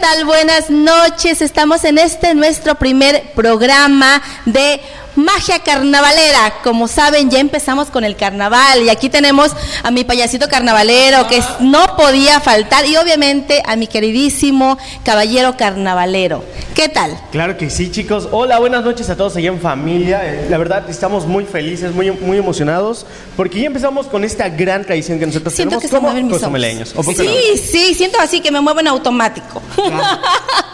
tal? Buenas noches. Estamos en este nuestro primer programa de magia carnavalera. Como saben, ya empezamos con el carnaval y aquí tenemos a mi payasito carnavalero que no podía faltar y obviamente a mi queridísimo caballero carnavalero. ¿Qué tal? Claro que sí, chicos. Hola, buenas noches a todos allá en familia. La verdad, estamos muy felices, muy, muy emocionados porque ya empezamos con esta gran tradición que nosotros Siento tenemos que se como mueven mis ojos. cozumeleños. ¿O poco no? Sí, sí, siento así que me muevo en automático.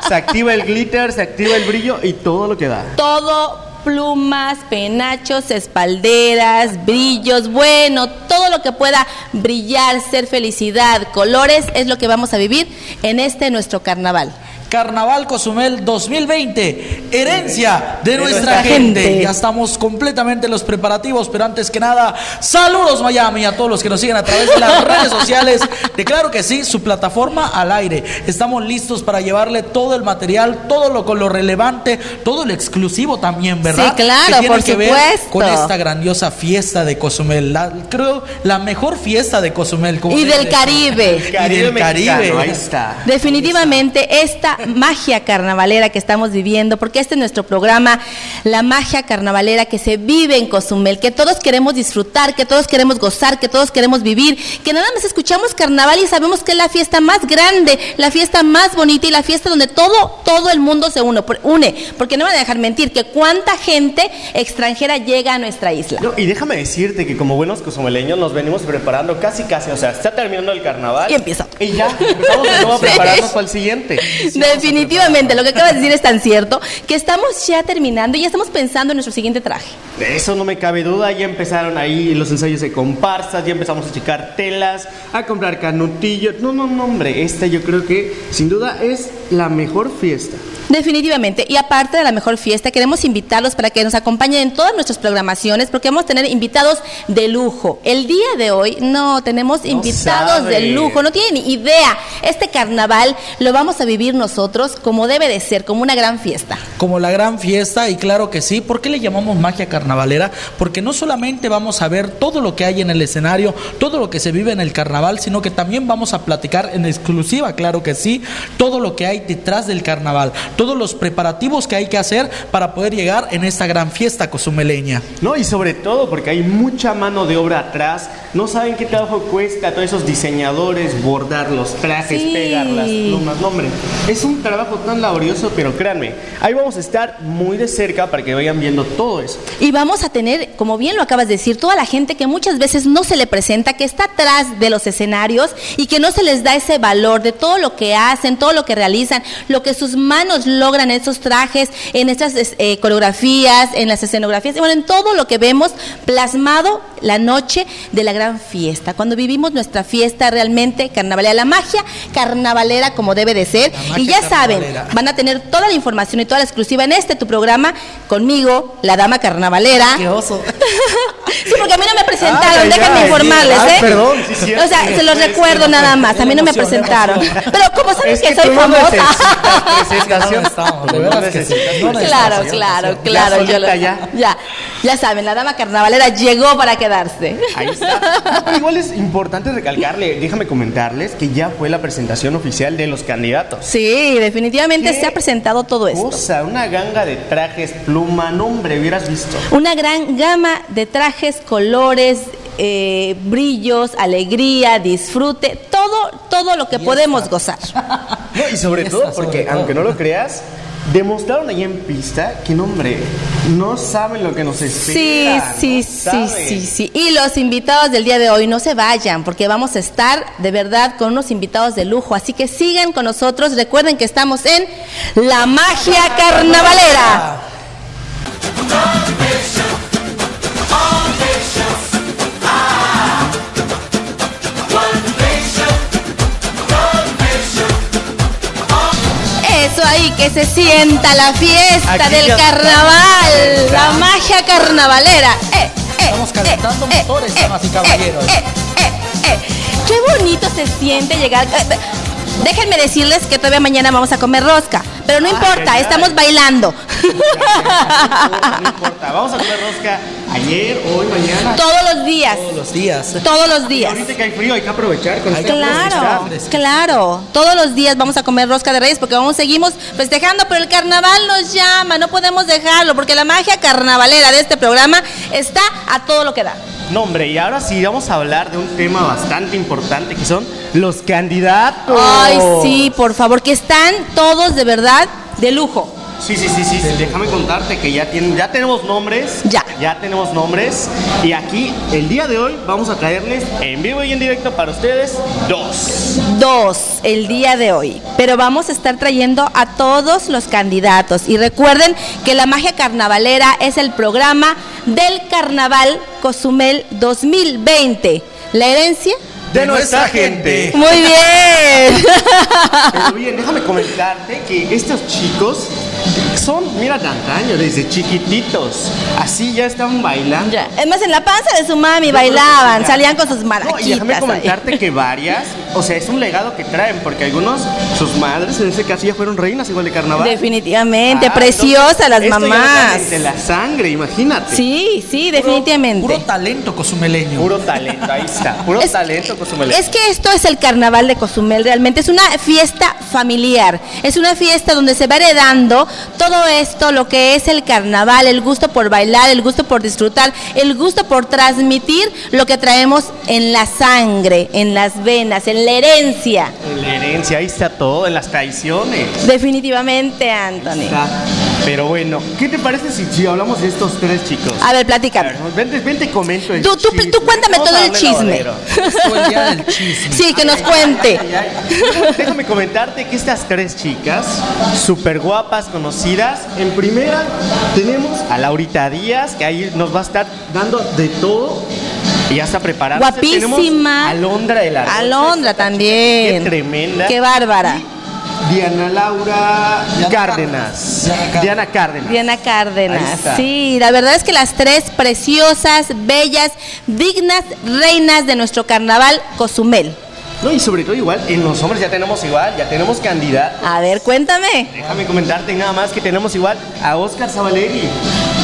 Se activa el glitter, se activa el brillo y todo lo que da. todo plumas, penachos, espalderas, brillos, bueno, todo lo que pueda brillar, ser felicidad, colores, es lo que vamos a vivir en este nuestro carnaval. Carnaval Cozumel 2020, herencia de nuestra nuestra gente. gente. Ya estamos completamente en los preparativos, pero antes que nada, saludos Miami a todos los que nos siguen a través de las redes sociales. De claro que sí, su plataforma al aire. Estamos listos para llevarle todo el material, todo lo con lo relevante, todo lo exclusivo también, ¿verdad? Sí, claro, que tiene por que ver con esta grandiosa fiesta de Cozumel. La- creo la mejor fiesta de Cozumel. como Y del. Caribe. Y del Caribe. Ahí está. Definitivamente esta magia carnavalera que estamos viviendo, porque este es nuestro programa, la magia carnavalera que se vive en Cozumel, que todos queremos disfrutar, que todos queremos gozar, que todos queremos vivir, que nada más escuchamos carnaval y sabemos que es la fiesta más grande, la fiesta más bonita y la fiesta donde todo, todo el mundo se une, por- une, porque no me van a dejar mentir que cuánta gente extranjera llega a nuestra isla. No, y déjame decirte que como buenos cozumeleños nos venimos preparando casi casi, o sea, está terminando el carnaval. Y empieza. Y ya, empezamos de nuevo a Sí. prepararnos para el siguiente. Definitivamente, lo que acabas de decir es tan cierto que estamos ya terminando y ya estamos pensando en nuestro siguiente traje. De eso no me cabe duda, ya empezaron ahí los ensayos de comparsas, ya empezamos a checar telas, a comprar canutillos. No, no, no, hombre, esta yo creo que sin duda es la mejor fiesta. Definitivamente. Y aparte de la mejor fiesta, queremos invitarlos para que nos acompañen en todas nuestras programaciones, porque vamos a tener invitados de lujo. El día de hoy, no, tenemos invitados sabe. de lujo, no tienen ni idea. Este carnaval lo vamos a vivir nosotros como debe de ser, como una gran fiesta. como la gran fiesta y claro que sí. ¿Por qué le llamamos magia carnavalera? Porque no solamente vamos a ver todo lo que hay en el escenario, todo lo que se vive en el carnaval, sino que también vamos a platicar en exclusiva, claro que sí, todo lo que hay detrás del carnaval, todos los preparativos que hay que hacer para poder llegar en esta gran fiesta cozumeleña. No, y sobre todo porque hay mucha mano de obra atrás. No saben qué trabajo cuesta a todos esos diseñadores bordar los trajes, Sí. pegar las plumas. No, hombre, es un trabajo tan laborioso, pero créanme, ahí vamos a estar muy de cerca para que vayan viendo todo eso. Y vamos a tener, como bien lo acabas de decir, toda la gente que muchas veces no se le presenta, que está atrás de los escenarios y que no se les da ese valor de todo lo que hacen, todo lo que realizan, lo que sus manos logran en esos trajes, en estas es- eh, coreografías, en las escenografías, y bueno, en todo lo que vemos plasmado la noche de la gran fiesta, cuando vivimos nuestra fiesta realmente carnavalera, la magia carnavalera como debe de ser. Y ya saben, van a tener toda la información y toda la exclusiva en este tu programa conmigo, la dama carnavalera. ¡Qué oso! Sí, porque a mí no me presentaron, déjenme informarles, ay, ¿eh? perdón, sí, cierto. o sea, se los recuerdo nada más, a mí no me presentaron. Pero como saben Es que, que soy famosa. Necesitas presentación. No estamos, de Tú no veras que sí. necesitas No Claro, claro, claro. Ya yo lo- ya. ya, ya saben, la dama carnavalera llegó para quedarse. Ahí está. Pero igual es importante recalcarle, déjame comentarles que ya fue la presentación oficial de los candidatos. Sí, definitivamente ¿Qué se ha presentado todo esto. Cosa, una ganga de trajes, pluma, no hombre, hubieras visto. Una gran gama de trajes, colores, eh, brillos, alegría, disfrute, todo, todo lo que podemos gozar. No, y sobre todo sobre porque, todo. aunque no lo creas, demostraron allá en pista que, no hombre, no saben lo que nos Sí, espera. sí, no sí, saben. sí, sí. Y los invitados del día de hoy no se vayan, porque vamos a estar de verdad con unos invitados de lujo. Así que sigan con nosotros. Recuerden que estamos en La Magia Carnavalera. Eso ahí, que se sienta la fiesta Aquí del ya carnaval, la magia carnavalera. Eh, eh, Estamos calentando eh, motores, eh, damas y eh, caballeros. eh, eh, eh. Qué bonito se siente llegar. eh, eh, Déjenme decirles que todavía mañana vamos a comer rosca, pero no importa, ay, ay. estamos bailando. No importa. Vamos a comer rosca ayer, hoy, mañana. Todos los días. Todos los días. Todos los Y días. ahorita que hay frío hay que aprovechar con Hay este Claro, claro. Todos los días vamos a comer rosca de reyes porque vamos seguimos festejando, pero el carnaval nos llama, no podemos dejarlo porque la magia carnavalera de este programa está a todo lo que da. No, hombre, y ahora sí vamos a hablar de un tema bastante importante que son los candidatos. Ay, sí, por favor, que están todos de verdad de lujo. Sí, sí, sí, sí. Déjame contarte que ya tienen, ya tenemos nombres. Ya. Ya tenemos nombres. Y aquí, el día de hoy, vamos a traerles en vivo y en directo para ustedes dos. Dos el día de hoy, pero vamos a estar trayendo a todos los candidatos. Y recuerden que la magia carnavalera es el programa del Carnaval Cozumel 2020. La herencia. De nuestra gente. Muy bien. Pero bien, déjame comentarte que estos chicos son, mira, de antaño, desde chiquititos. Así ya estaban bailando. Ya. Es más, en la panza de su mami bailaban, salían con sus No, y déjame maraquitas. ahí. comentarte que varias, o sea, es un legado que traen, porque algunos, sus madres en ese caso ya fueron reinas igual de carnaval. Definitivamente, Ah, preciosas las esto mamás. De la sangre, imagínate. Sí, sí, Puro- definitivamente. Puro, talento cosumeleño. Puro talento, ahí está. Puro Es- talento cozumeleño. Es que esto es el carnaval de Cozumel, realmente es una fiesta familiar, es una fiesta donde se va heredando todo esto, lo que es el carnaval, el gusto por bailar, el gusto por disfrutar, el gusto por transmitir lo que traemos en la sangre, en las venas, en la herencia. En la herencia, ahí está todo, en las traiciones. Definitivamente, Anthony. Pero bueno, ¿qué te parece si, si hablamos de estos tres chicos? A ver, A platícame. ver, vente, vente, comento el Tú- tú- tú chisme. cuéntame Vamos todo el chisme. el chisme. Sí, que nos cuente. Ay, ay. Déjame comentarte que estas tres chicas, súper guapas, conocidas, en primera tenemos a Laurita Díaz, que ahí nos va a estar dando de todo. Y ya está preparada. Guapísima. Alondra de la Alondra también. Qué tremenda. Qué bárbara. Y Diana Laura Diana Cárdenas. Cárdenas. Diana Cárdenas. Diana Cárdenas. Sí, la verdad es que las tres preciosas, bellas, dignas reinas de nuestro carnaval Cozumel. No, y sobre todo igual, en los hombres ya tenemos igual, ya tenemos candidato. A ver, cuéntame. Déjame comentarte nada más que tenemos igual a Oscar Zabalegui,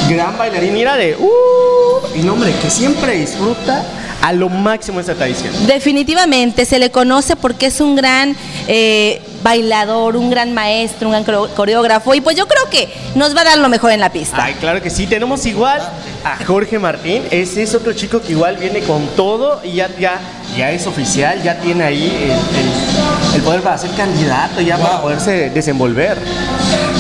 gran bailarín, mira de uh, y nombre que siempre disfruta a lo máximo esta tradición. Definitivamente se le conoce porque es un gran eh, bailador, un gran maestro, un gran coreógrafo y pues yo creo que nos va a dar lo mejor en la pista. Ay, claro que sí, tenemos igual a Jorge Martín, ese es otro chico que igual viene con todo y ya, ya es oficial, ya tiene ahí el, el- el poder para ser candidato, ya para poderse desenvolver.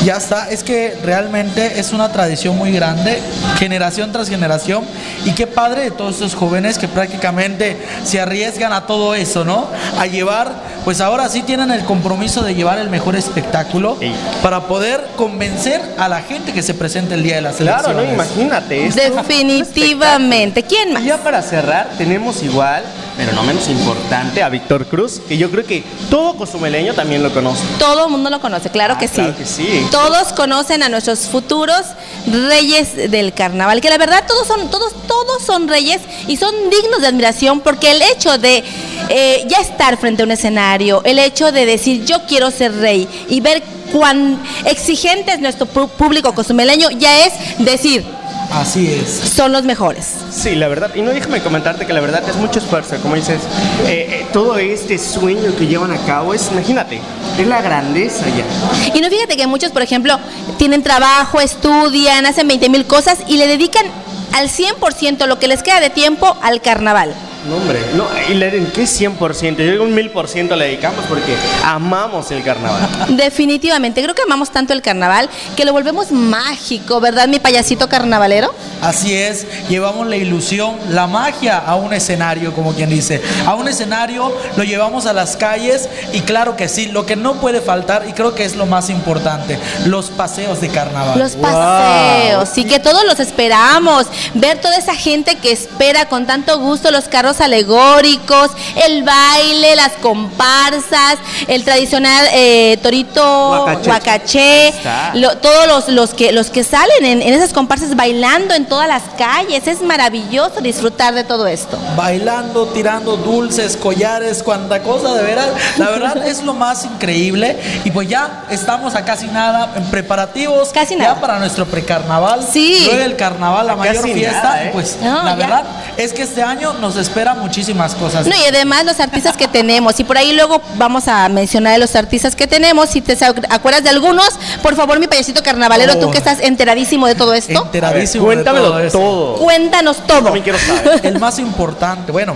Ya está, es que realmente es una tradición muy grande, generación tras generación, y qué padre de todos estos jóvenes que prácticamente se arriesgan a todo eso, ¿no? A llevar, pues ahora sí tienen el compromiso de llevar el mejor espectáculo Ey. para poder convencer a la gente que se presente el día de las Claro, elecciones. no, imagínate. esto. Definitivamente. ¿Quién Y más? ya para cerrar, tenemos igual, pero no menos importante, a Víctor Cruz, que yo creo que todo cozumeleño también lo conoce. Todo el mundo lo conoce, claro Ah, que sí. claro que sí. Todos conocen a nuestros futuros reyes del carnaval, que la verdad todos son, todos, todos son reyes y son dignos de admiración porque el hecho de eh, ya estar frente a un escenario, el hecho de decir yo quiero ser rey y ver cuán exigente es nuestro público cozumeleño, ya es decir, Así es. son los mejores. Sí, la verdad, y no déjame comentarte que la verdad es mucho esfuerzo, como dices, eh, eh, todo este sueño que llevan a cabo es, imagínate, es la grandeza ya. Y no fíjate que muchos, por ejemplo, tienen trabajo, estudian, hacen 20 mil cosas y le dedican al 100% lo que les queda de tiempo al carnaval. No, hombre, no, y le den que 100%, yo digo un 1000% le dedicamos porque amamos el carnaval. Definitivamente, creo que amamos tanto el carnaval que lo volvemos mágico, ¿verdad, mi payasito carnavalero? Así es, llevamos la ilusión, la magia a un escenario, como quien dice. A un escenario lo llevamos a las calles y claro que sí, lo que no puede faltar y creo que es lo más importante, los paseos de carnaval. Los Wow. paseos, y que todos los esperamos, ver toda esa gente que espera con tanto gusto los carros carros alegóricos, el baile, las comparsas, el tradicional eh, torito Huacaché. huacaché, Está. lo- todos los, los que los que salen en, en esas comparsas bailando en todas las calles. Es maravilloso disfrutar de todo esto. bailando, tirando dulces, collares, cuanta cosa, de veras. La verdad es lo más increíble. Y pues ya estamos a casi nada en preparativos. Casi Ya nada. para nuestro precarnaval. Sí. Luego el carnaval, la A mayor casi fiesta. nada, ¿eh? Pues No, la ya. verdad es que este año nos espera muchísimas cosas. No, y además los artistas que tenemos, y por ahí luego vamos a mencionar de los artistas que tenemos, si te acuerdas de algunos, por favor, mi payasito carnavalero, tú Oh. que estás enteradísimo de todo esto, Enteradísimo. A de cuéntamelo todo todo. cuéntanos todo También quiero saber. El más importante, bueno,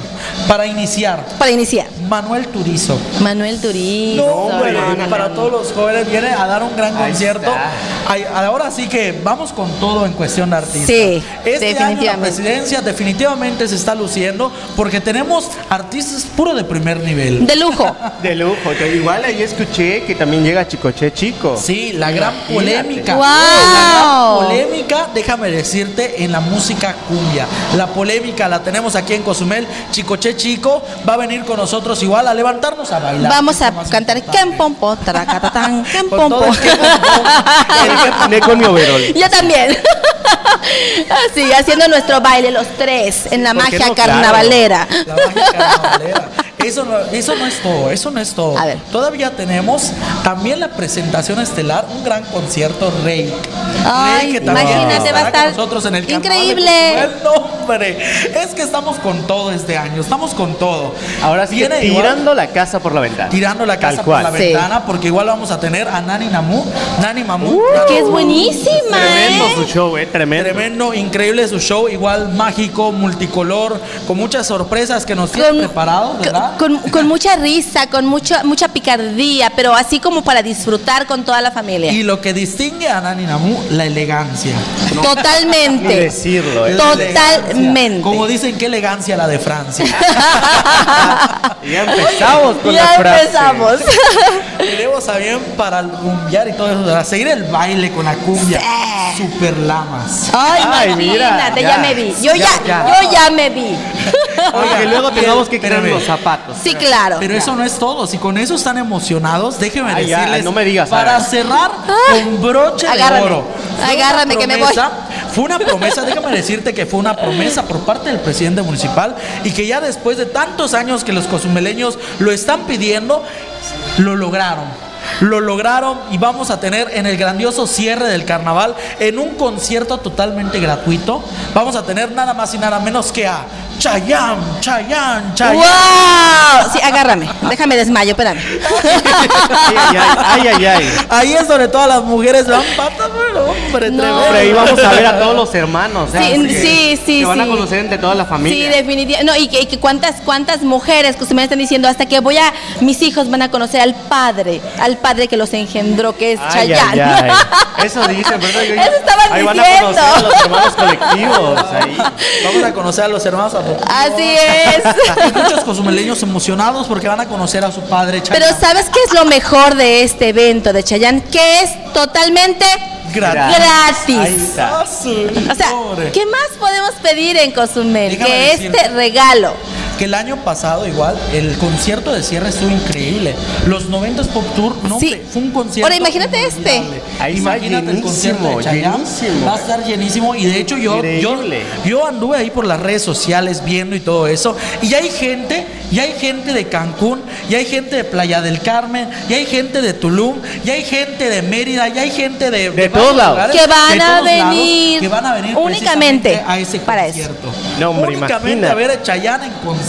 para iniciar, para iniciar. Manuel Turizo. Manuel Turizo. No, hombre, no, no, no, para no. todos los jóvenes viene a dar un gran Ahí concierto. Ay, ahora sí que vamos con todo en cuestión de artistas. Sí, este año la definitivamente. presidencia definitivamente se está luciendo porque tenemos artistas puro de primer nivel. De lujo. De lujo. Igual ahí escuché que también llega Chicoche Chico. Sí, la gran Imagínate. polémica. ¡Wow! La gran polémica, déjame decirte, en la música cumbia. La polémica la tenemos aquí en Cozumel. Chicoche Chico va a venir con nosotros igual a levantarnos a bailar. Vamos a cantar. Kempompo, todo Kempompo. con mi overol. Yo también. Así, haciendo nuestro baile los tres en la ¿por qué magia no? Claro. carnavalera. La magia carnavalera. Eso no, eso no es todo, eso no es todo. A ver. Todavía tenemos también la presentación estelar, un gran concierto Rey. Ay, Rey que también imagínate, va a estará con estar nosotros en el increíble. Cozumel. No, hombre, es que estamos con todo este año, estamos con todo. Ahora sí, Viene igual- tirando la casa por la ventana. tirando la casa por la Sí. ventana, porque igual vamos a tener a Nani Namu, Nani Mamu. Uh, que es buenísima, Tremendo ¿eh? su show, eh. Tremendo. Tremendo, increíble su show, igual mágico, multicolor, con muchas sorpresas que nos tienen preparados, ¿verdad? Con, con mucha risa, con mucha, mucha picardía, pero así como para disfrutar con toda la familia. Y lo que distingue a Nani Namu, la elegancia. Ni Totalmente. decirlo, eh. Totalmente. Como dicen, qué elegancia la de Francia. Ya empezamos con ya la frase. empezamos. Tenemos a bien para rumbear y todo eso, para seguir el baile con la cumbia. Super lamas. Ay, Ay, mira, imagínate, ya, ya. me vi. Yo ya, Ya, ya. yo ya me vi. Oye, que luego tengamos que quitar los zapatos. Sí, claro. Pero eso no es todo. Si con eso están emocionados, déjenme Ay, ya, decirles. no me digas, Para Ara. cerrar con broche Agárrame. de oro. Fue Agárrame, que me voy. Fue una promesa, déjame decirte que fue una promesa por parte del presidente municipal y que ya después de tantos años que los cozumeleños lo están pidiendo, lo lograron. Lo lograron y vamos a tener en el grandioso cierre del carnaval, en un concierto totalmente gratuito, vamos a tener nada más y nada menos que a Chayán, Chayán, Chayán. ¡Wow! Sí, agárrame. Déjame desmayo, espérame. Ay, ay, ay. Ahí es donde todas las mujeres dan patas, pero hombre, No. Hombre, ahí vamos a ver a todos los hermanos. ¿eh? Sí, que sí, sí, Se van a sí. conocer entre toda la Sí, familia. definitivamente. No, y que, y que cuántas, cuántas mujeres que ustedes me están diciendo, hasta que voy a, mis hijos van a conocer al padre, al padre que los engendró, que es Ay, Chayanne. ay, ay. Eso dicen, ¿verdad? Yo- Eso estaban ahí van a diciendo. conocer a los hermanos colectivos. Ahí. Vamos a conocer a los hermanos. Así es. Y muchos cozumeleños emocionados porque van a conocer a su padre Pero Chayanne. ¿sabes qué es lo mejor de este evento de Chayanne? Que es totalmente Gratis. gratis. Ahí está. Su O sea. ¿qué más podemos pedir en Cozumel Déjame que decirte. este regalo? Que el año pasado igual el concierto de cierre estuvo increíble. Los 90 Pop Tour, no, Sí. fue un concierto. Ahora, imagínate este. Ahí imagínate el concierto de llenísimo. Va a estar llenísimo y de hecho yo, yo, yo anduve ahí por las redes sociales viendo y todo eso y hay gente, ya hay gente de Cancún, ya hay gente de Playa del Carmen, ya hay gente de Tulum, ya hay gente de Mérida, ya hay gente de, De varios todos lados. lugares, Que van de a venir que van a venir únicamente a ese para eso. concierto. No, hombre, únicamente imagínate. a ver a Chayanne en concierto.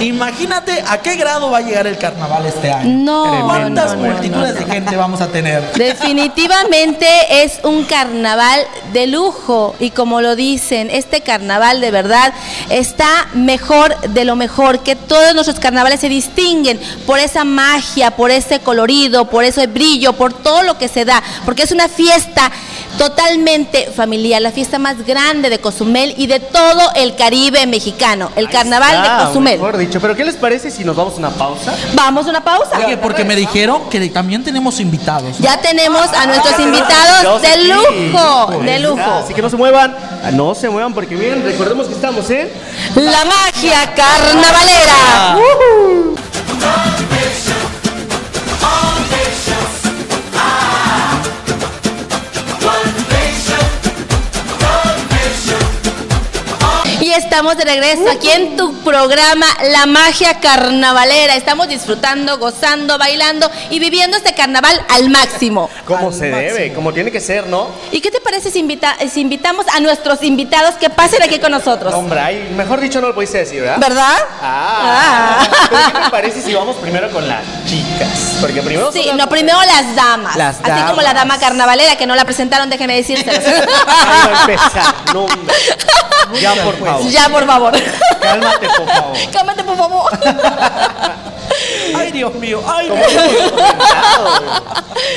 Imagínate a qué grado va a llegar el carnaval este año. No, ¿Cuántas no, no, multitudes no, de gente vamos a tener? Definitivamente es un carnaval de lujo y como lo dicen, este carnaval de verdad está mejor de lo mejor, que todos nuestros carnavales se distinguen por esa magia, por ese colorido, por ese brillo, por todo lo que se da, porque es una fiesta totalmente familiar, la fiesta más grande de Cozumel y de todo el Caribe mexicano, el carnaval de Cozumel. Mejor dicho, pero ¿qué les parece si nos vamos a una pausa? Vamos a una pausa. Oye, porque me dijeron que también tenemos invitados. Ya tenemos a nuestros Ah, invitados dos de lujo, de lujo. Así que no se muevan, no se muevan porque miren, recordemos que estamos en... La magia carnavalera. Y estamos de regreso aquí en tu programa La Magia Carnavalera. Estamos disfrutando, gozando, bailando y viviendo este carnaval al máximo. Como Al se debe, como tiene que ser, ¿no? ¿Y qué te parece si, invita- si invitamos a nuestros invitados que pasen aquí con nosotros? Hombre, ay, mejor dicho no lo pudiste decir, ¿verdad? ¿Verdad? Ah, Ah. Pero ¿qué te parece si vamos primero con las chicas? Porque primero Sí, no, las- primero las damas. Las Así como la damas. dama carnavalera que no la presentaron, déjeme decírselos. Ay, empezar. No, ya, por favor. ya, por favor. Cálmate, por favor. Cálmate, por favor. Ay, Dios mío. Ay, Como Dios mío.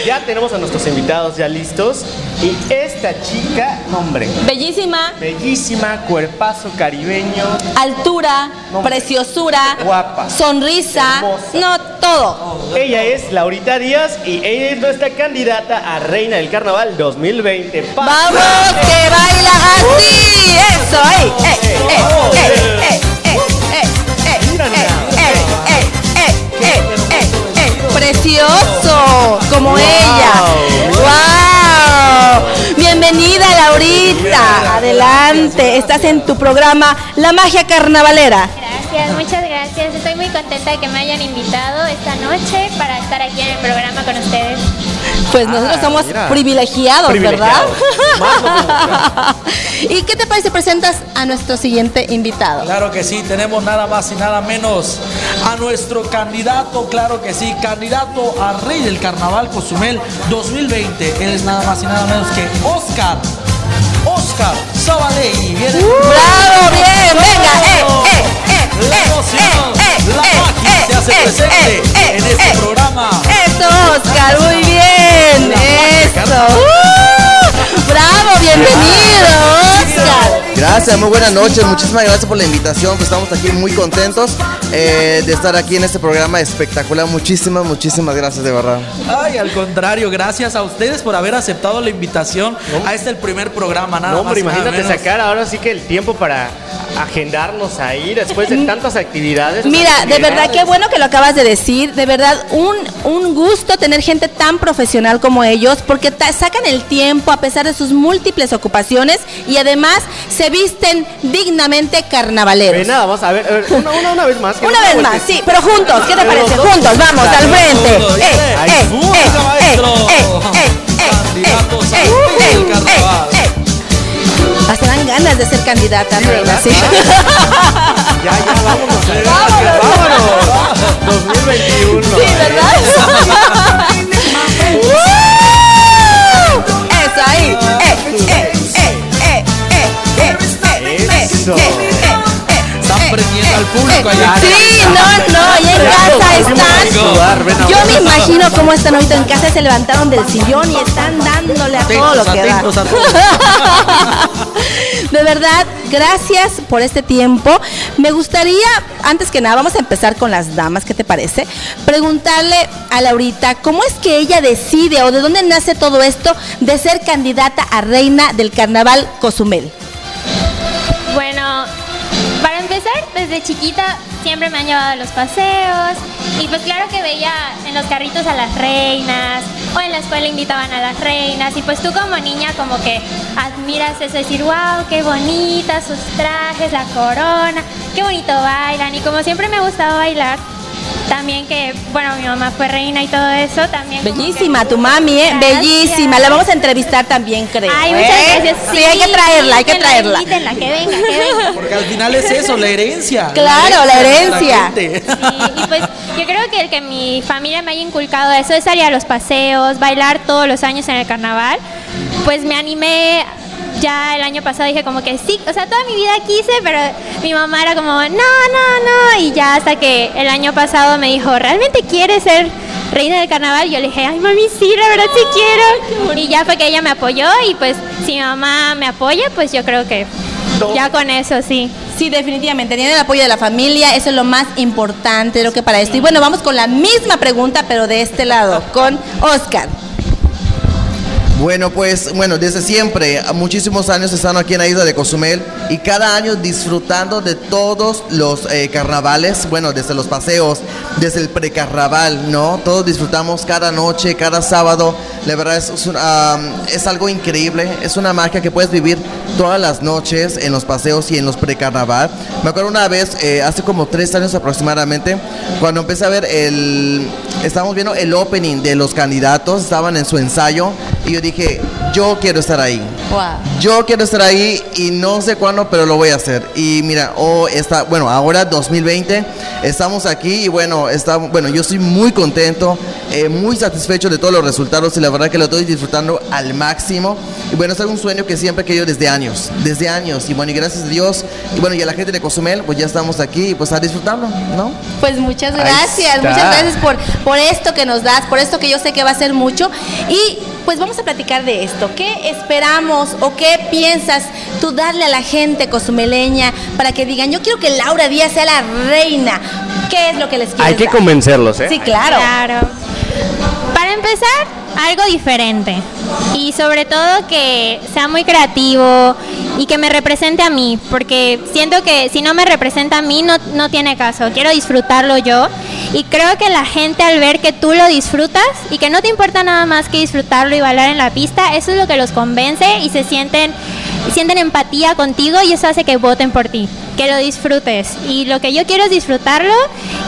ya tenemos a nuestros invitados ya listos. Y esta chica, no, hombre, Bellísima, bellísima, cuerpazo caribeño. altura, preciosura, Guapa. sonrisa, Hermosa. no, todo. Ella es Laurita Díaz y ella es nuestra candidata a Reina del Carnaval 2020. Pa- ¡Vamos, que baila así! ¡Eso, ey, ey, ey, ey, ¡Precioso! Como Wow. ella. ¡Wow! Bienvenida, Laurita. Adelante. Estás en tu programa La Magia Carnavalera. Gracias, muchas gracias. Estoy muy contenta de que me hayan invitado esta noche para estar aquí en el programa con ustedes. Pues nosotros Ah, somos mira. privilegiados, Privilegiados. ¿verdad? ¿Y qué te parece? Presentas a nuestro siguiente invitado. Claro que sí, tenemos nada más y nada menos a nuestro candidato, claro que sí, candidato a Rey del Carnaval Cozumel 2020. Él es nada más y nada menos que Oscar. Oscar Zabaley. Viene ¡Bravo! ¡Bien! ¡Venga! ¡Eh! ¡Eh! ¡Eh! La ¡Eh! emoción, ¡Eh! la ¡Eh! ¡Eh! Se hace ¡Eh! presente ¡Eh! En este ¡Eh! programa. ¡Eso, Oscar! ¡Muy bien! ¡Uh! ¡Bravo! ¡Bienvenido, Oscar! Gracias, muy buenas noches, muchísimas gracias por la invitación, pues estamos aquí muy contentos eh, de estar aquí en este programa espectacular, muchísimas, muchísimas gracias de verdad. Ay, al contrario, gracias a ustedes por haber aceptado la invitación a este el primer programa, nada No, hombre, más y nada imagínate menos. sacar ahora sí que el tiempo para agendarnos ahí después de tantas actividades. Mira, de verdad, qué bueno que lo acabas de decir. De verdad, un, un gusto tener gente tan profesional como ellos, porque ta- sacan el tiempo a pesar de sus múltiples ocupaciones y además se visten dignamente carnavaleros. nada, vamos a ver, a ver, una, una, una vez más. Una vez más, sí, pero juntos, ¿qué te parece? dos. Juntos, vamos, al frente. Todo, Eh, eh, eh, eh, eh, eh, eh, Candidatos eh, a eh, Rey del eh, Carnaval. eh, eh. Dan ganas de ser candidata, Sí, reina, sí. Ya, ya, vámonos. Vámonos. 2021. Sí, ¿verdad? ¡Uh! Eso ahí. Eh, eh, eh, eh, eh, eh, eh, eh, Eso. eh, eh, Están prendiendo al público allá. Sí, no, no, y en Ya casa están. Yo me imagino cómo están ahorita en casa, se levantaron del sillón y están dándole a todo lo que da. De verdad, gracias por este tiempo. Me gustaría, antes que nada, vamos a empezar con las damas, ¿qué te parece? Preguntarle a Laurita, ¿cómo es que ella decide o de dónde nace todo esto de ser candidata a reina del carnaval Cozumel? Desde chiquita siempre me han llevado a los paseos y pues claro que veía en los carritos a las reinas o en la escuela invitaban a las reinas y pues tú como niña como que admiras eso, decir, wow, qué bonitas sus trajes, la corona, qué bonito bailan y como siempre me ha gustado bailar, también que, bueno, mi mamá fue reina y todo eso, también... que- Bellísima tu mami, ¿eh? Gracias. Bellísima. La vamos a entrevistar también, creo. Ay, muchas ¿eh? gracias. Sí, hay que traerla, hay que traerla. invítenla, que venga, que venga. Porque al final es eso, la herencia. Claro, la herencia. Sí, y pues yo creo que el que mi familia me haya inculcado eso es salir a los paseos, bailar todos los años en el carnaval. Pues me animé ya el año pasado dije como que sí, o sea, toda mi vida quise, pero mi mamá era como, no, no, no, y ya hasta que el año pasado me dijo, ¿realmente quieres ser reina del carnaval. Yo le dije, ay mami, sí, la verdad sí quiero. Y ya fue que ella me apoyó y pues si mi mamá me apoya, pues yo creo que ya con eso sí. Sí, definitivamente. Tener el apoyo de la familia, eso es lo más importante, creo que para esto. Y bueno, vamos con la misma pregunta, pero de este lado, con Oscar. Bueno, pues, bueno, desde siempre, muchísimos años estando aquí en la isla de Cozumel y cada año disfrutando de todos los eh, carnavales, bueno, desde los paseos, desde el precarnaval, ¿no? Todos disfrutamos cada noche, cada sábado. La verdad es, es, es algo increíble, es una magia que puedes vivir todas las noches en los paseos y en los precarnaval. Me acuerdo una vez, eh, hace como tres años aproximadamente, cuando empecé a ver el, estábamos viendo el opening de los candidatos, estaban en su ensayo y yo dije, yo quiero estar ahí. Yo quiero estar ahí y no sé cuándo, pero lo voy a hacer. Y mira, oh, está, bueno, ahora 2020, estamos aquí y bueno, está, bueno, yo estoy muy contento, eh, muy satisfecho de todos los resultados y la verdad que lo estoy disfrutando al máximo. Y bueno, es un sueño que siempre he querido desde años, desde años. Y bueno, y gracias a Dios, y bueno, y a la gente de Cozumel, pues ya estamos aquí y pues a disfrutarlo, ¿no? Pues muchas gracias, muchas gracias por, por esto que nos das, por esto que yo sé que va a ser mucho. Y pues vamos a platicar de esto. ¿Qué esperamos o qué piensas tú darle a la gente cozumeleña para que digan, yo quiero que Laura Díaz sea la reina? ¿Qué es lo que les quieres Hay que dar? convencerlos, ¿eh? Sí, claro. Claro. Para empezar, algo diferente. Y sobre todo que sea muy creativo y que me represente a mí. Porque siento que si no me representa a mí, no, no tiene caso. Quiero disfrutarlo yo. Y creo que la gente al ver que tú lo disfrutas y que no te importa nada más que disfrutarlo y bailar en la pista, eso es lo que los convence y se sienten, sienten empatía contigo y eso hace que voten por ti. Que lo disfrutes. Y lo que yo quiero es disfrutarlo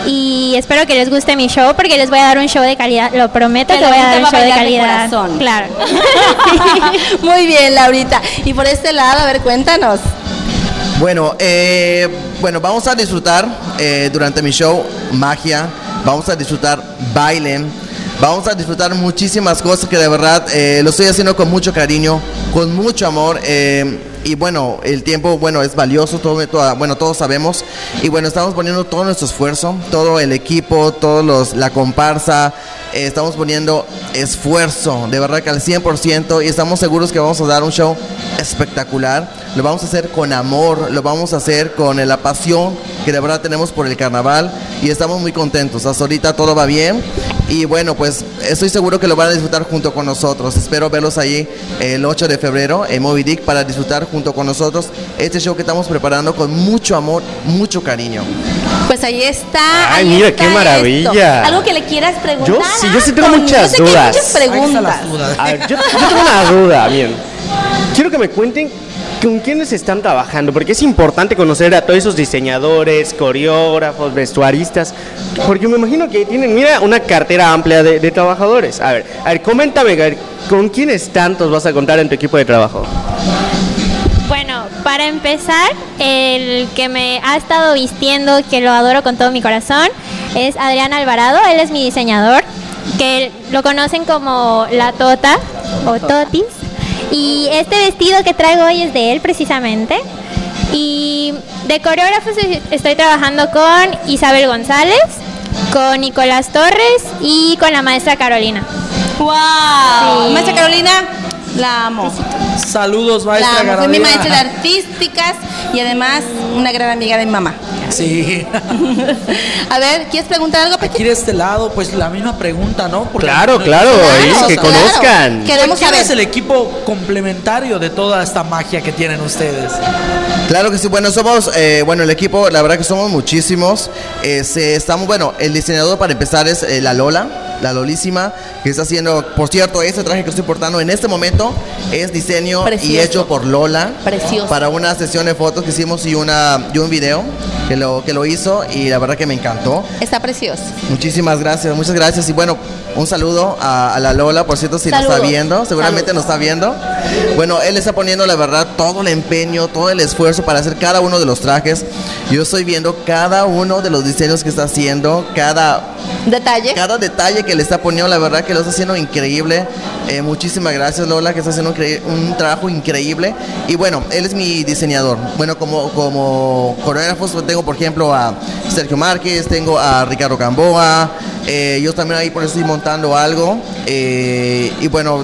y espero que les guste mi show porque les voy a dar un show de calidad. Lo prometo Que que, voy a dar un show de calidad. corazón. Muy bien, Laurita. Y por este lado, a ver, cuéntanos. Bueno, eh, bueno, vamos a disfrutar eh, durante mi show magia, vamos a disfrutar baile, vamos a disfrutar muchísimas cosas que de verdad eh, lo estoy haciendo con mucho cariño, con mucho amor. eh, y bueno, el tiempo, bueno, es valioso, todo, toda- bueno, todos sabemos. Y bueno, estamos poniendo todo nuestro esfuerzo, todo el equipo, todos los, la comparsa, eh, estamos poniendo esfuerzo, de verdad que al 100%, y estamos seguros que vamos a dar un show espectacular. Lo vamos a hacer con amor, lo vamos a hacer con la pasión que de verdad tenemos por el carnaval, y estamos muy contentos. Hasta ahorita todo va bien. Y bueno, pues estoy seguro que lo van a disfrutar junto con nosotros. Espero verlos ahí el 8 de febrero en Moby Dick para disfrutar junto con nosotros este show que estamos preparando con mucho amor, mucho cariño. Pues ahí está. Ay, ahí mira, está qué maravilla. esto. Algo que le quieras preguntar. Yo sí, yo sí tengo Anthony. muchas Yo sé que hay dudas. muchas preguntas. dudas. A ver, yo, yo tengo una duda, bien. Quiero que me cuenten con quiénes están trabajando, porque es importante conocer a todos esos diseñadores, coreógrafos, vestuaristas, porque me imagino que tienen, mira, una cartera amplia de, de trabajadores. A ver, a ver, coméntame, a ver, ¿con quiénes tantos vas a contar en tu equipo de trabajo? Para empezar, el que me ha estado vistiendo, que lo adoro con todo mi corazón, es Adrián Alvarado. Él es mi diseñador, que lo conocen como La Tota o Totis. Y este vestido que traigo hoy es de él precisamente. Y de coreógrafos es- estoy trabajando con Isabel González, con Nicolás Torres y con la maestra Carolina. ¡Wow! Sí. Maestra Carolina, la amo. Saludos, La maestra amo. Fue mi maestra de artísticas y además una gran amiga de mi mamá. Sí. A ver, ¿quieres preguntar algo? Aquí de este lado, pues la misma pregunta, ¿no? Porque Claro, no- claro, ahí, Claro, que claro. conozcan. Queremos ¿Quién es el equipo complementario de toda esta magia que tienen ustedes? Claro que sí, bueno, somos, eh, bueno, el equipo, la verdad que somos muchísimos. Este, estamos, bueno, el diseñador para empezar es eh, la Lola, la Lolísima, que está haciendo, por cierto, este traje que estoy portando en este momento es diseño y hecho por Lola. Precioso. Para una sesión de fotos que hicimos y, una, y un video que lo, que lo hizo y la verdad que me encantó. Está precioso. Muchísimas gracias, muchas gracias. Y bueno, un saludo a, a la Lola, por cierto, si nos está viendo, seguramente Saludos. nos está viendo. Bueno, él está poniendo, la verdad, todo el empeño, todo el esfuerzo para hacer cada uno de los trajes. Yo estoy viendo cada uno de los diseños que está haciendo, cada Detalle. cada detalle que le está poniendo, la verdad que lo está haciendo increíble. Eh, muchísimas gracias Lola, que está haciendo un, un trabajo increíble. Y bueno, él es mi diseñador. Bueno, como, como coreógrafos pues, tengo por ejemplo a Sergio Márquez, tengo a Ricardo Gamboa, Eh, yo también ahí por eso estoy montando algo. Eh, y bueno,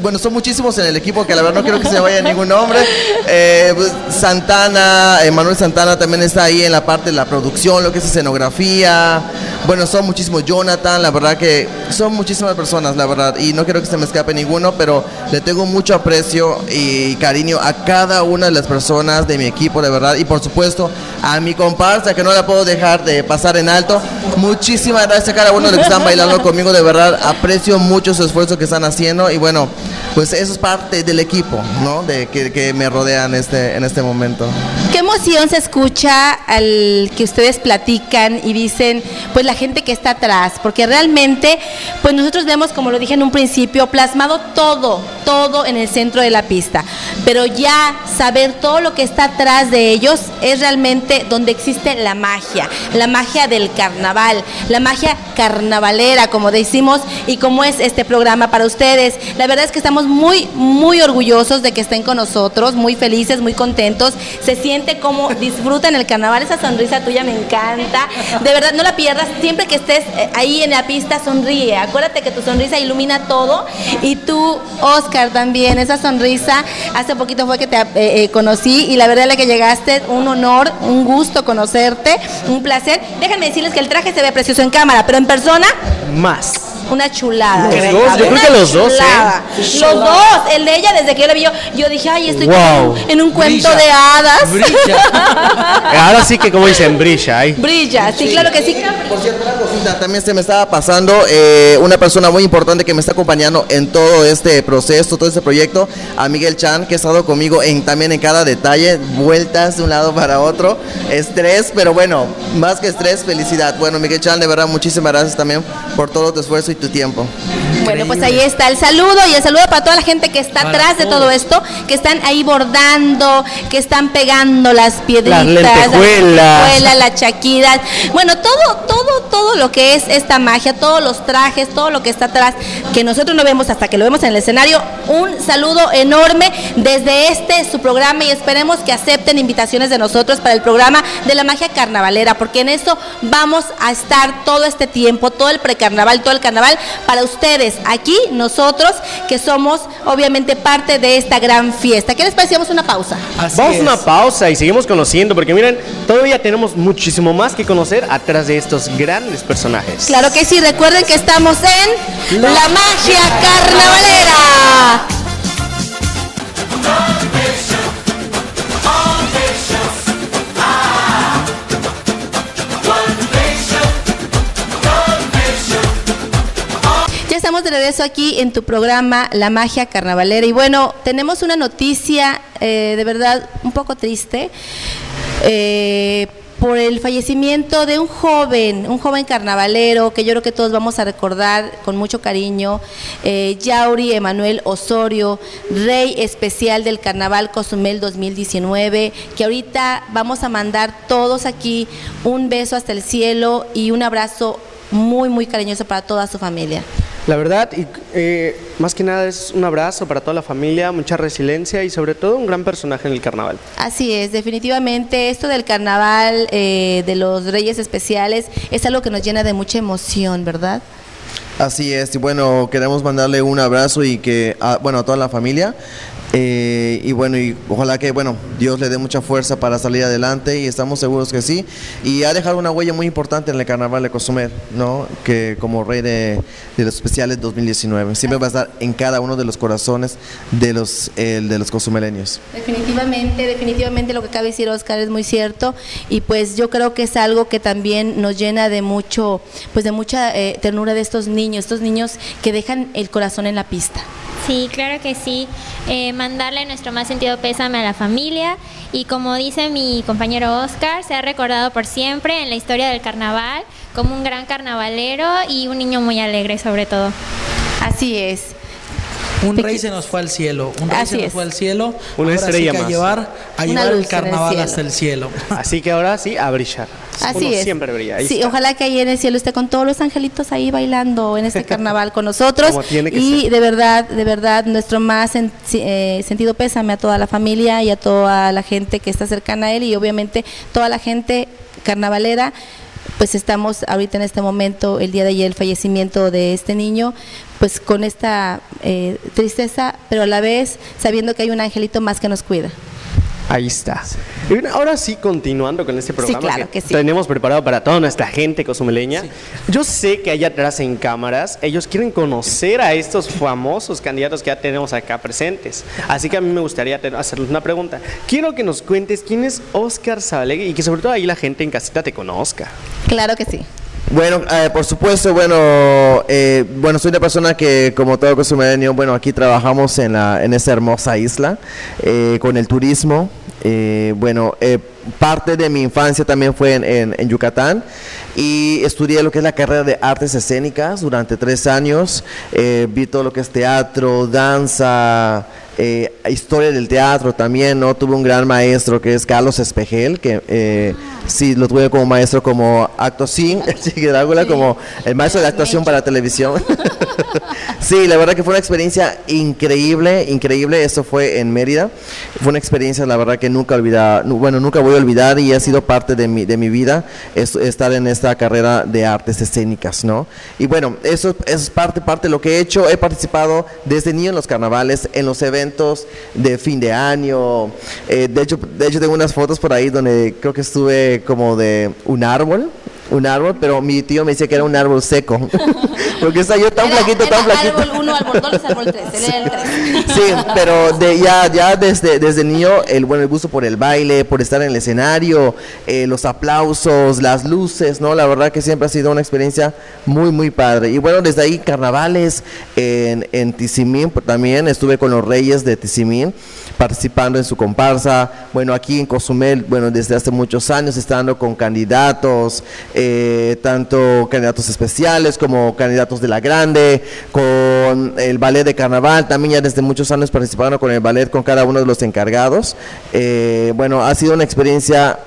bueno, son muchísimos en el equipo que la verdad no quiero que se vaya ningún nombre. Eh, pues, Santana, eh, Manuel Santana también está ahí en la parte de la producción, lo que es escenografía. Bueno, son muchísimos. Jonathan, la verdad que son muchísimas personas, la verdad. Y no quiero que se me escape ninguno, pero le tengo mucho aprecio y cariño a cada una de las personas de mi equipo, de verdad. Y por supuesto, a mi comparsa, que no la puedo dejar de pasar en alto. Muchísimas gracias a cada uno de los que están bailando conmigo, de verdad. Aprecio mucho su esfuerzo que están haciendo. Y bueno, pues eso es parte del equipo, ¿no? De que, me rodean este, en este momento. Qué emoción se escucha al que ustedes platican y dicen, pues la gente que está atrás, porque realmente, pues nosotros vemos, como lo dije en un principio, plasmado todo, todo en el centro de la pista, pero ya saber todo lo que está atrás de ellos es realmente donde existe la magia, la magia del carnaval, la magia carnavalera, como decimos, y como es este programa para ustedes. La verdad es que estamos muy, muy orgullosos de que estén con nosotros, muy felices, muy contentos. Se siente como disfrutan el carnaval, esa sonrisa tuya me encanta. De verdad, no la pierdas. Siempre que estés eh, ahí en la pista, sonríe. Acuérdate que tu sonrisa ilumina todo. Y tú, Oscar, también, esa sonrisa. Hace poquito fue que te eh, eh, conocí y la verdad es que llegaste, un honor, un gusto conocerte, un placer. Déjenme decirles que el traje se ve precioso en cámara, pero en persona Más. Una chulada. Los dos, yo creo que los dos, ¿eh? Los dos, el de ella desde que yo la vi yo, yo dije, ay, estoy Wow. como en un cuento Brilla, de hadas. brilla. Ahora sí que como dicen, brilla ahí. Brilla, sí, claro que sí. Por cierto, una cosita, también se me estaba pasando eh, una persona muy importante que me está acompañando en todo este proceso, todo este proyecto, a Miguel Chan, que ha estado conmigo en, también en cada detalle, vueltas de un lado para otro, estrés, pero bueno, más que estrés, felicidad. Bueno, Miguel Chan, de verdad, muchísimas gracias también por todo tu esfuerzo y tu tiempo. Bueno, pues ahí está el saludo y el saludo para toda la gente que está Para atrás de todo esto, que están ahí bordando, que están pegando las piedritas, lentejuelas. lentejuelas, las chaquidas. Bueno, todo, todo, todo lo que es esta magia, todos los trajes, todo lo que está atrás, que nosotros no vemos hasta que lo vemos en el escenario. Un saludo enorme desde este su programa y esperemos que acepten invitaciones de nosotros para el programa de la magia carnavalera, porque en eso vamos a estar todo este tiempo, todo el precarnaval, todo el carnaval para ustedes. Aquí nosotros que somos obviamente parte de esta gran fiesta. ¿Qué les parece? Vamos a una pausa. Así Vamos a una pausa y seguimos conociendo, porque miren, todavía tenemos muchísimo más que conocer atrás de estos grandes personajes. Claro que sí, recuerden que estamos en La Magia Carnavalera. Estamos de regreso aquí en tu programa La Magia Carnavalera y bueno, tenemos una noticia eh, de verdad un poco triste eh, por el fallecimiento de un joven, un joven carnavalero que yo creo que todos vamos a recordar con mucho cariño, eh, Yauri Emanuel Osorio, rey especial del Carnaval Cozumel 2019, que ahorita vamos a mandar todos aquí un beso hasta el cielo y un abrazo muy, muy cariñoso para toda su familia. La verdad, y, eh, más que nada es un abrazo para toda la familia, mucha resiliencia y sobre todo un gran personaje en el carnaval. Así es, definitivamente esto del carnaval eh, de los Reyes Especiales es algo que nos llena de mucha emoción, ¿verdad? Así es, y bueno, queremos mandarle un abrazo y que, a, bueno, a toda la familia. Eh, y bueno, y ojalá que, bueno, Dios le dé mucha fuerza para salir adelante y estamos seguros que sí. Y ha dejado una huella muy importante en el Carnaval de Cozumel, ¿no? Que como rey de, los especiales 2019, siempre va a estar en cada uno de los corazones de los, el de los cozumeleños. Definitivamente, definitivamente lo que acaba de decir Oscar es muy cierto y pues yo creo que es algo que también nos llena de mucho, pues de mucha eh, ternura de estos niños, estos niños que dejan el corazón en la pista. Sí, claro que sí. Eh, mandarle nuestro más sentido pésame a la familia y como dice mi compañero Oscar, se ha recordado por siempre en la historia del carnaval como un gran carnavalero y un niño muy alegre sobre todo. Así es. Un rey se nos fue al cielo, un rey Así se nos es. fue al cielo. Una Ahora sí estrella que a más. llevar, a Una llevar luz en el el carnaval cielo. hasta el cielo. Así que ahora sí, a brillar. Así Uno es. siempre brilla. ahí sí, está. ojalá que ahí en el cielo esté con todos los angelitos ahí bailando en este carnaval con nosotros. Como tiene que y ser. de verdad, de verdad, nuestro más sen- si- eh, sentido pésame a toda la familia y a toda la gente que está cercana a él y obviamente toda la gente carnavalera pues estamos ahorita en este momento, el día de ayer, el fallecimiento de este niño, pues con esta eh, tristeza, pero a la vez sabiendo que hay un angelito más que nos cuida. Ahí está. Y ahora sí, continuando con este programa claro que sí. tenemos preparado para toda nuestra gente cosumeleña. Yo sé que allá atrás en cámaras, ellos quieren conocer a estos famosos candidatos que ya tenemos acá presentes. Así que a mí me gustaría hacerles una pregunta. Quiero que nos cuentes quién es Oscar Zabalegui y que sobre todo ahí la gente en casita te conozca. Claro que sí. Bueno, eh, por supuesto, bueno, eh, bueno, soy una persona que, como todo costumeño, bueno, aquí trabajamos en, la, en esta hermosa isla, eh, con el turismo. eh, bueno, eh, parte de mi infancia también fue en, en- en Yucatán y estudié lo que es la carrera de artes escénicas durante tres años. Vi todo lo que es teatro, danza, eh, historia del teatro también, ¿no? Tuve un gran maestro que es Carlos Espejel, que eh, sí, lo tuve como maestro como acto sí, sí, Drácula, como el maestro de actuación para televisión. sí, la verdad que fue una experiencia increíble, increíble, eso fue en Mérida. Fue una experiencia, la verdad que nunca olvidar, bueno, nunca voy a olvidar y ha sido parte de mi, de mi vida es- estar en esta carrera de artes escénicas, ¿no? Y bueno, eso, eso es parte, parte de lo que he hecho. He participado desde niño en los carnavales, en los eventos de fin de año. Eh, de, hecho, de hecho, tengo unas fotos por ahí donde creo que estuve como de un árbol. Un árbol, pero mi tío me decía que era un árbol seco. Porque estaba yo tan Era- flaquito, era tan flaquito. Árbol 1, árbol 2, árbol 3. Él era el 3. Sí, pero de, ya, ya desde, desde niño, el, bueno, el gusto por el baile, por estar en el escenario, eh, los aplausos, las luces, ¿no? La verdad que siempre ha sido una experiencia muy, muy padre. Y bueno, desde ahí, carnavales en, en Tizimín, pues, también estuve con los Reyes de Tizimín, participando en su comparsa. Bueno, aquí en Cozumel, bueno, desde hace muchos años, estando con candidatos, eh, tanto candidatos especiales como candidatos de la grande, con el ballet de carnaval, también ya desde muchos años participando con el ballet con cada uno de los encargados. Eh, bueno, ha sido una experiencia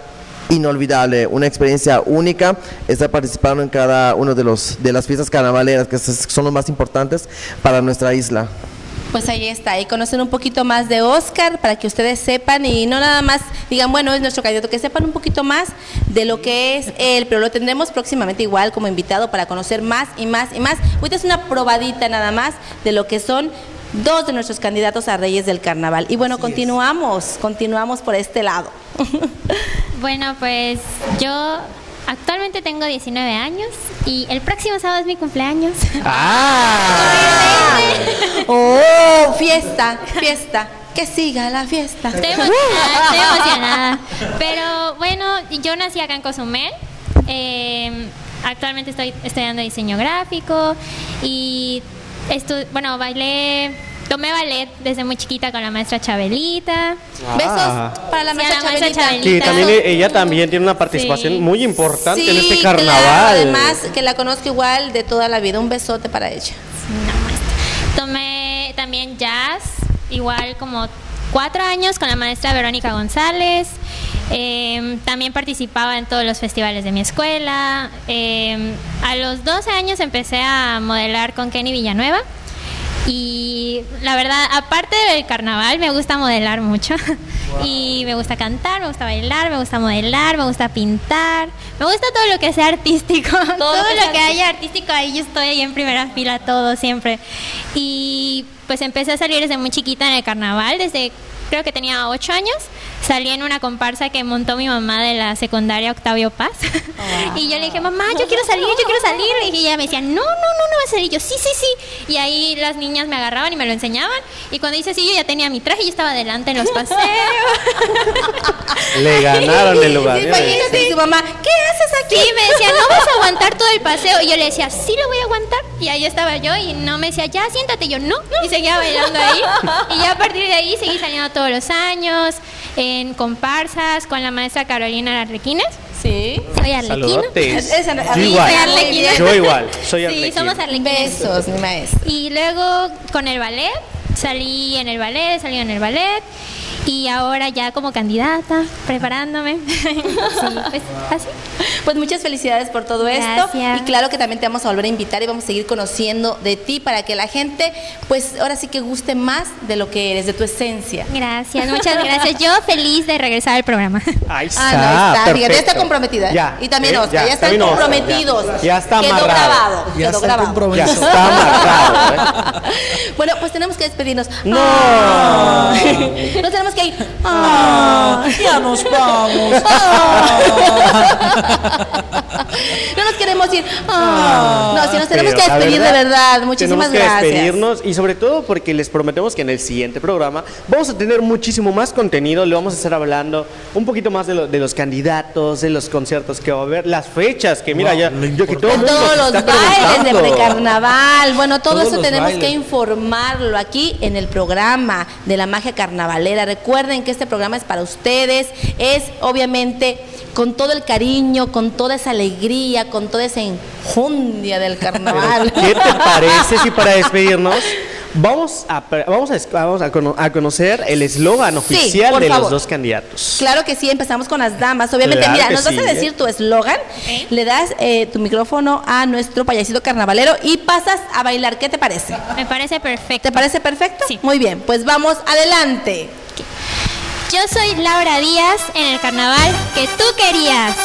inolvidable, una experiencia única estar participando en cada uno de los de las fiestas carnavaleras que son los más importantes para nuestra isla. Pues ahí está, y conocen un poquito más de Oscar para que ustedes sepan y no nada más digan, bueno, es nuestro candidato, que sepan un poquito más de lo que es él, pero lo tendremos próximamente igual como invitado para conocer más y más y más. Ahorita es una probadita nada más de lo que son dos de nuestros candidatos a Reyes del Carnaval. Y bueno, continuamos, continuamos por este lado. Bueno, pues yo actualmente tengo 19 años y el próximo sábado es mi cumpleaños. ¡Ah! ¡Oh! Fiesta, fiesta, que siga la fiesta. Estoy emocionada, estoy emocionada. Pero bueno, yo nací acá en Cozumel. Eh, actualmente estoy estudiando diseño gráfico y bueno, bailé, tomé ballet desde muy chiquita con la maestra Chabelita. Besos para la Sí, maestra a la maestra Chabelita. Chabelita. Sí, también e- ella también tiene una participación Sí. muy importante en este claro, carnaval. además que la conozco igual de toda la vida. Un besote para ella. Maestra. Tomé también jazz, igual como cuatro años con la maestra Verónica González. Eh, también participaba en todos los festivales de mi escuela. Eh, a los 12 años empecé a modelar con Kenny Villanueva. Y la verdad, aparte del carnaval, me gusta modelar mucho. Y me gusta cantar, me gusta bailar, me gusta modelar, me gusta pintar. Me gusta todo lo que sea artístico. Todo, lo que lo sea que haya artístico, ahí yo estoy ahí en primera fila, todo siempre. Y pues empecé a salir desde muy chiquita en el carnaval, desde creo que tenía ocho años. Salí en una comparsa que montó mi mamá de la secundaria Octavio Paz. y yo le dije, mamá, yo quiero salir, yo quiero salir. Y ella me decía, no, no, no, no vas a salir. Y yo, sí, sí, sí. Y ahí las niñas me agarraban y me lo enseñaban. Y cuando hice así, yo ya tenía mi traje y yo estaba adelante en los paseos. Le ganaron el lugar. Sí, imagínate, y su mamá, ¿qué haces aquí? Sí, me decía, no vas a aguantar todo el paseo. Y yo le decía, sí lo voy a aguantar. Y ahí estaba yo y no me decía, ya siéntate. Y yo, no. Y seguía bailando ahí. Y ya a partir de ahí seguí saliendo todos los años en comparsas con la maestra Carolina Arlequines. Sí. Soy arlequina. Es- Yo sí, igual. soy arlequina. Yo igual. Soy Sí, arlequín. somos arlequines. Besos, mi maestra. Y luego con el ballet, salí en el ballet, salí en el ballet. Y ahora ya como candidata, preparándome. sí, pues así. Pues muchas felicidades por todo esto. Gracias. Y claro que también te vamos a volver a invitar y vamos a seguir conociendo de ti para que la gente, pues ahora sí que guste más de lo que eres, de tu esencia. Gracias, muchas gracias. Yo feliz de regresar al programa. Ahí está. Ah, no, ahí está. Fíjate, ya está perfecto. comprometida. ¿eh? Ya. Y también eh, Oscar, ya, están comprometidos. Ya, ya está Quedó grabado. Ya quedó está grabado. compromiso. Ya está amarrado. ¿eh? Bueno, pues tenemos que despedirnos. No. Nos tenemos que ir. Ah, ya nos vamos. No nos queremos ir. Ah. No, si nos tenemos Pero que despedir de verdad. Muchísimas tenemos que gracias. despedirnos y sobre todo porque les prometemos que en el siguiente programa vamos a tener muchísimo más contenido. Le vamos a estar hablando un poquito más de, lo- de los candidatos, de los conciertos que va a haber, las fechas, que mira, Wow, ya, yo que todo el De mundo todos los está bailes de precarnaval. Bueno, todo Todos eso tenemos bailes. que informarlo aquí en el programa de la magia carnavalera. Recuerden que este programa es para ustedes, es obviamente con todo el cariño, con toda esa alegría, con toda esa enjundia del carnaval. ¿Qué te parece si para despedirnos vamos a, vamos a, vamos a, cono- a conocer el eslogan oficial de favor. los dos candidatos? Claro que sí, empezamos con las damas. Obviamente, Claro mira, nos vas a decir ¿eh? tu eslogan, ¿Eh? le das eh, tu micrófono a nuestro payasito carnavalero y pasas a bailar. ¿Qué te parece? Me parece perfecto. ¿Te parece perfecto? Sí. Muy bien, pues vamos adelante. Yo soy Laura Díaz en el carnaval que tú querías.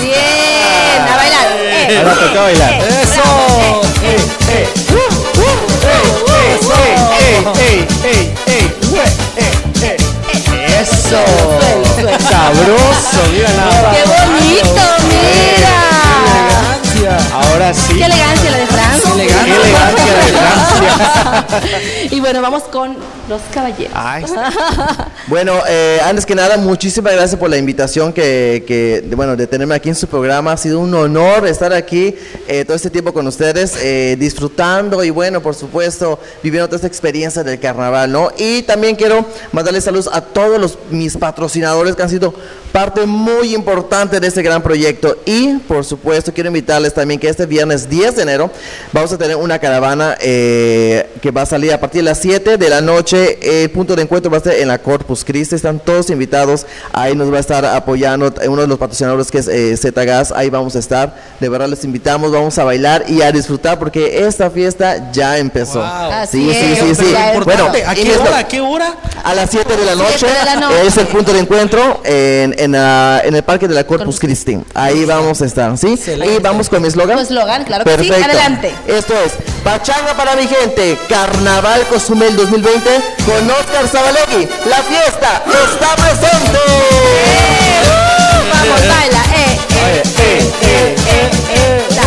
Bien, a bailar. Eh, Ahora toca bailar. eh, Eso. eh. ¡Eso! ¡Sabroso! Mira nada. ¡Qué bonito, mira! Ahora sí. ¡Qué elegancia la de Francia! ¡Qué elegancia de Francia! y bueno, vamos con los caballeros. Ay, Bueno, eh, antes que nada, muchísimas gracias por la invitación que, que, de- bueno, de tenerme aquí en su programa. Ha sido un honor estar aquí eh, todo este tiempo con ustedes, eh, disfrutando y bueno, por supuesto, viviendo toda esta experiencia del carnaval, ¿no? Y también quiero mandarles saludos a todos los, mis patrocinadores que han sido parte muy importante de este gran proyecto. Y por supuesto, quiero invitarles también que este viernes 10 de enero vamos a tener una caravana eh, que va a salir a partir de las 7 de la noche. El punto de encuentro va a ser en la Corpus Christi. Están todos invitados. Ahí nos va a estar apoyando uno de los patrocinadores que es eh, Zgas. Ahí vamos a estar. De verdad les invitamos. Vamos a bailar y a disfrutar porque esta fiesta ya empezó. Wow. Así Sí, sí, es, sí, sí. es Bueno. ¿A qué hora? ¿A qué hora? a las 7 de la noche, Siete de la noche. es el punto de encuentro en, en, ah, en el parque de la Corpus Christi. Ahí vamos a estar, ¿sí? Excelente. Y vamos con mi eslogan. Claro que sí. Perfecto. Adelante. Esto es Pachanga para mi gente, Carnaval Cozumel 2020 con Oscar Zabalegui. La fiesta está presente. Vamos, baila. Eh, eh, eh, eh, eh, eh.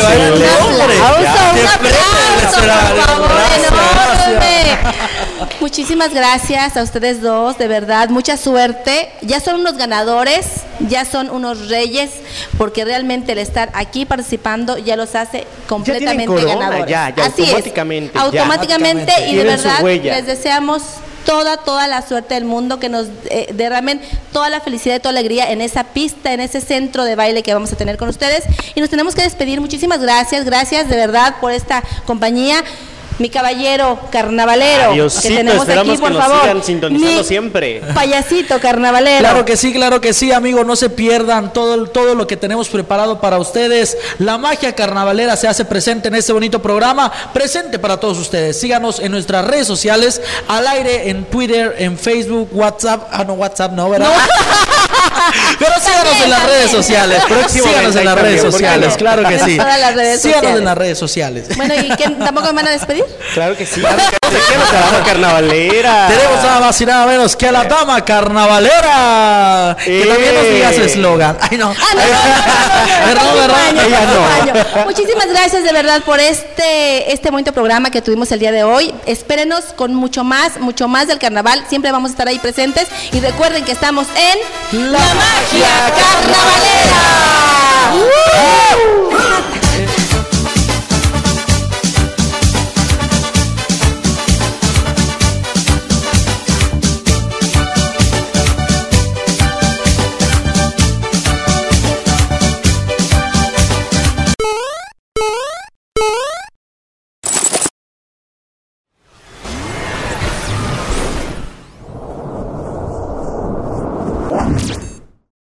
Excelente. Un aplauso, un Ya, aplauso, espérate, por favor, gracias. enorme. Muchísimas gracias a ustedes dos, de verdad, mucha suerte. Ya son unos ganadores, ya son unos reyes, porque realmente el estar aquí participando ya los hace completamente corona, ganadores. ya, ya, Así es. automáticamente, automáticamente y de verdad les deseamos toda, toda la suerte del mundo, que nos eh, derramen toda la felicidad y toda la alegría en esa pista, en ese centro de baile que vamos a tener con ustedes. Y nos tenemos que despedir. Muchísimas gracias, gracias de verdad por esta compañía. Mi caballero carnavalero Adiosito, que tenemos aquí, esperamos por que nos favor. sigan sintonizando Mi siempre. Payasito carnavalero. Claro que sí, claro que sí, amigos, no se pierdan todo, todo lo que tenemos preparado para ustedes. La magia carnavalera se hace presente en este bonito programa, presente para todos ustedes. Síganos en nuestras redes sociales, al aire, en Twitter, en Facebook, WhatsApp. Ah, no, WhatsApp no, ¿verdad? Pero síganos en las redes sociales. Síganos en las redes ¿por qué sociales, no? claro que sí. Síganos en las redes sociales. Bueno, ¿y qué, tampoco me van a despedir? Claro que sí. Tenemos a la dama carnavalera. Tenemos nada más y nada menos que a la dama carnavalera. Que eh. también nos diga su eslogan. Ay, no. Muchísimas gracias de verdad por este, este bonito programa que tuvimos el día de hoy. Espérenos con mucho más, mucho más del carnaval. Siempre vamos a estar ahí presentes. Y recuerden que estamos en La, Magia Carnavalera. ¡Uh!